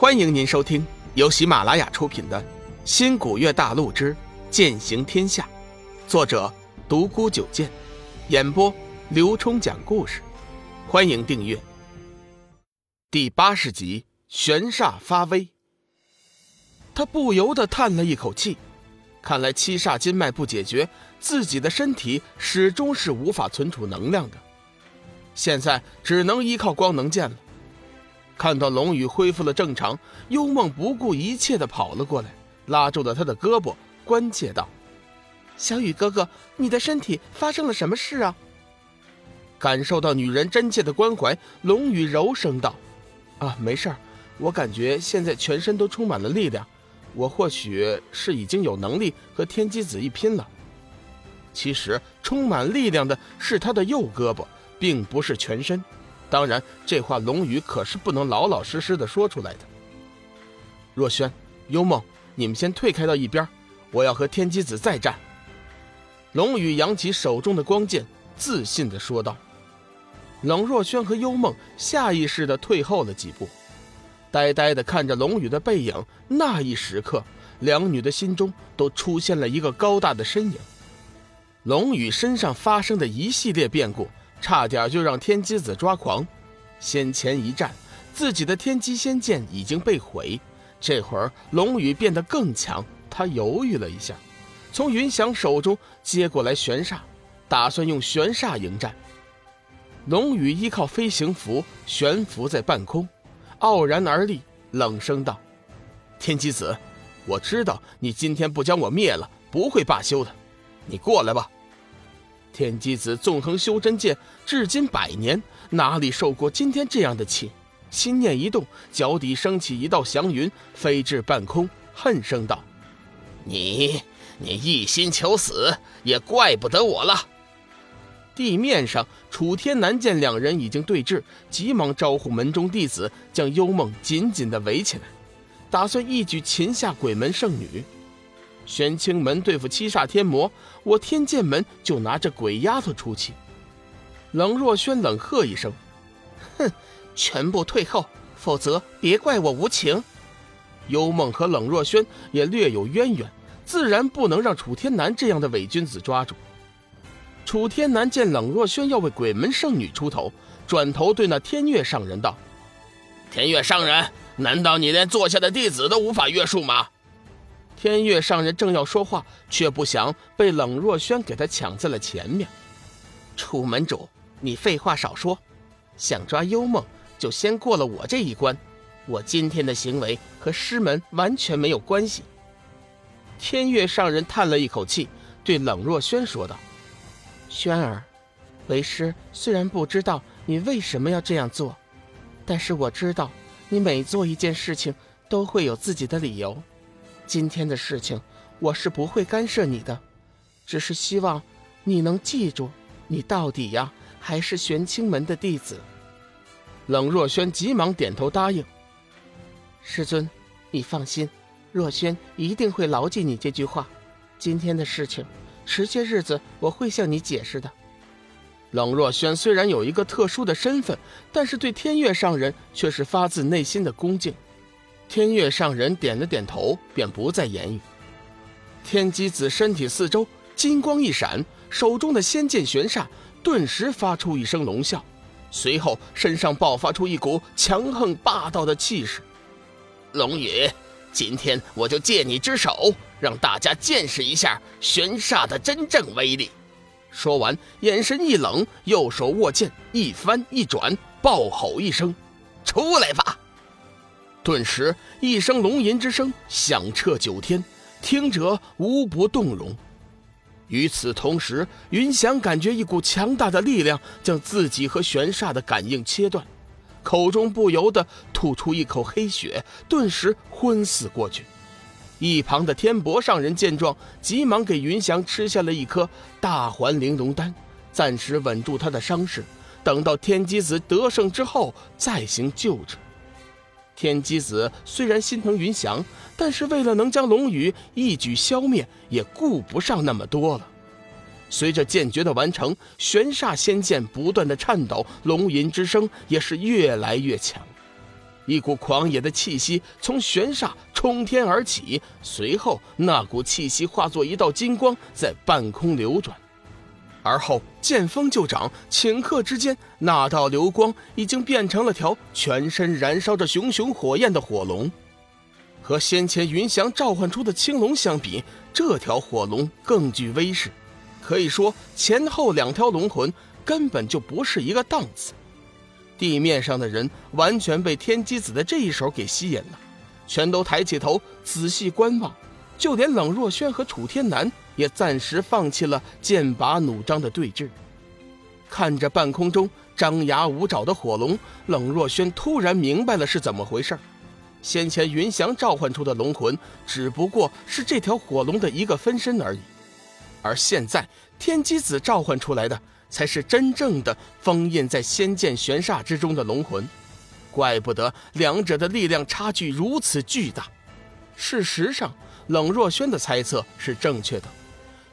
欢迎您收听由喜马拉雅出品的《新古月大陆之剑行天下》，作者独孤九剑，演播刘冲讲故事。欢迎订阅。第八十集，玄煞发威。他不由得叹了一口气，看来七煞金脉不解决，自己的身体始终是无法存储能量的。现在只能依靠光能剑了。看到龙宇恢复了正常，幽梦不顾一切的跑了过来，拉住了他的胳膊，关切道：“小雨哥哥，你的身体发生了什么事啊？”感受到女人真切的关怀，龙宇柔声道：“啊，没事儿，我感觉现在全身都充满了力量，我或许是已经有能力和天机子一拼了。其实充满力量的是他的右胳膊，并不是全身。”当然，这话龙宇可是不能老老实实的说出来的。若轩、幽梦，你们先退开到一边，我要和天机子再战。龙宇扬起手中的光剑，自信的说道。冷若轩和幽梦下意识的退后了几步，呆呆的看着龙宇的背影。那一时刻，两女的心中都出现了一个高大的身影。龙宇身上发生的一系列变故。差点就让天机子抓狂，先前一战，自己的天机仙剑已经被毁。这会儿龙宇变得更强，他犹豫了一下，从云翔手中接过来玄煞，打算用玄煞迎战。龙宇依靠飞行符悬浮在半空，傲然而立，冷声道：“天机子，我知道你今天不将我灭了，不会罢休的。你过来吧。”天机子纵横修真界至今百年，哪里受过今天这样的气？心念一动，脚底升起一道祥云，飞至半空，恨声道：“你，你一心求死，也怪不得我了。”地面上，楚天南见两人已经对峙，急忙招呼门中弟子，将幽梦紧紧地围起来，打算一举擒下鬼门圣女。玄清门对付七煞天魔，我天剑门就拿着鬼丫头出气。冷若轩冷喝一声：“哼，全部退后，否则别怪我无情。”幽梦和冷若轩也略有渊源，自然不能让楚天南这样的伪君子抓住。楚天南见冷若轩要为鬼门圣女出头，转头对那天月上人道：“天月上人，难道你连座下的弟子都无法约束吗？”天月上人正要说话，却不想被冷若轩给他抢在了前面。楚门主，你废话少说，想抓幽梦就先过了我这一关。我今天的行为和师门完全没有关系。天月上人叹了一口气，对冷若轩说道：“轩儿，为师虽然不知道你为什么要这样做，但是我知道你每做一件事情都会有自己的理由。”今天的事情，我是不会干涉你的，只是希望你能记住，你到底呀还是玄清门的弟子。冷若轩急忙点头答应。师尊，你放心，若轩一定会牢记你这句话。今天的事情，迟些日子我会向你解释的。冷若轩虽然有一个特殊的身份，但是对天月上人却是发自内心的恭敬。天月上人点了点头，便不再言语。天机子身体四周金光一闪，手中的仙剑玄煞顿时发出一声龙啸，随后身上爆发出一股强横霸道的气势。龙宇，今天我就借你之手，让大家见识一下玄煞的真正威力。说完，眼神一冷，右手握剑一翻一转，暴吼一声：“出来吧！”顿时，一声龙吟之声响彻九天，听者无不动容。与此同时，云翔感觉一股强大的力量将自己和玄煞的感应切断，口中不由得吐出一口黑血，顿时昏死过去。一旁的天博上人见状，急忙给云翔吃下了一颗大环玲珑丹，暂时稳住他的伤势，等到天机子得胜之后再行救治。天机子虽然心疼云翔，但是为了能将龙宇一举消灭，也顾不上那么多了。随着剑诀的完成，玄煞仙剑不断的颤抖，龙吟之声也是越来越强。一股狂野的气息从玄煞冲天而起，随后那股气息化作一道金光在半空流转，而后见风就长，顷刻之间，那道流光已经变成了条全身燃烧着熊熊火焰的火龙。和先前云翔召唤出的青龙相比，这条火龙更具威势，可以说前后两条龙魂根本就不是一个档次。地面上的人完全被天机子的这一手给吸引了，全都抬起头仔细观望，就连冷若轩和楚天南也暂时放弃了剑拔弩张的对峙。看着半空中张牙舞爪的火龙，冷若轩突然明白了是怎么回事先前云翔召唤出的龙魂只不过是这条火龙的一个分身而已，而现在天机子召唤出来的。才是真正的封印在仙剑玄煞之中的龙魂，怪不得两者的力量差距如此巨大。事实上，冷若轩的猜测是正确的。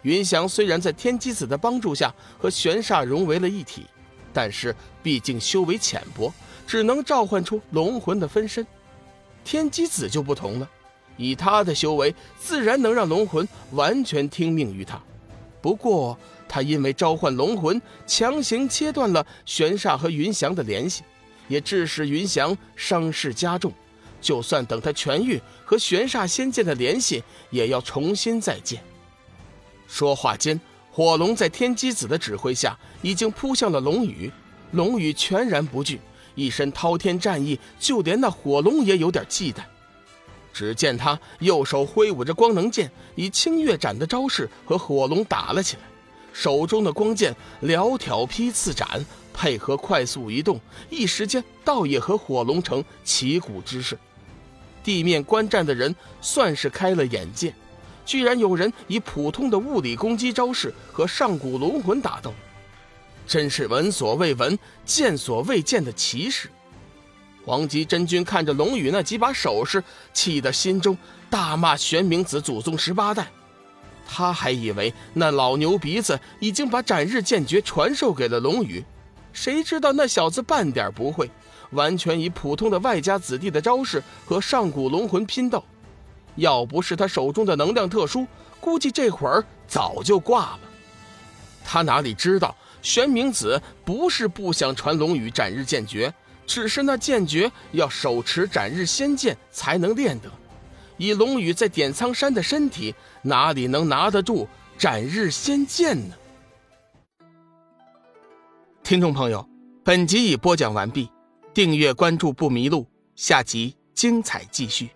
云翔虽然在天机子的帮助下和玄煞融为了一体，但是毕竟修为浅薄，只能召唤出龙魂的分身。天机子就不同了，以他的修为，自然能让龙魂完全听命于他。不过，他因为召唤龙魂，强行切断了玄煞和云翔的联系，也致使云翔伤势加重。就算等他痊愈，和玄煞仙剑的联系也要重新再建。说话间，火龙在天机子的指挥下，已经扑向了龙宇。龙宇全然不惧，一身滔天战意，就连那火龙也有点忌惮。只见他右手挥舞着光能剑，以清月斩的招式和火龙打了起来。手中的光剑撩挑劈刺斩，配合快速移动，一时间倒也和火龙成旗鼓之势。地面观战的人算是开了眼界，居然有人以普通的物理攻击招式和上古龙魂打斗，真是闻所未闻、见所未见的奇事。黄极真君看着龙宇那几把手势，气得心中大骂玄冥子祖宗十八代。他还以为那老牛鼻子已经把斩日剑诀传授给了龙宇，谁知道那小子半点不会，完全以普通的外家子弟的招式和上古龙魂拼斗。要不是他手中的能量特殊，估计这会儿早就挂了。他哪里知道，玄冥子不是不想传龙宇斩日剑诀，只是那剑诀要手持斩日仙剑才能练得。以龙宇在点苍山的身体，哪里能拿得住斩日仙剑呢？听众朋友，本集已播讲完毕，订阅关注不迷路，下集精彩继续。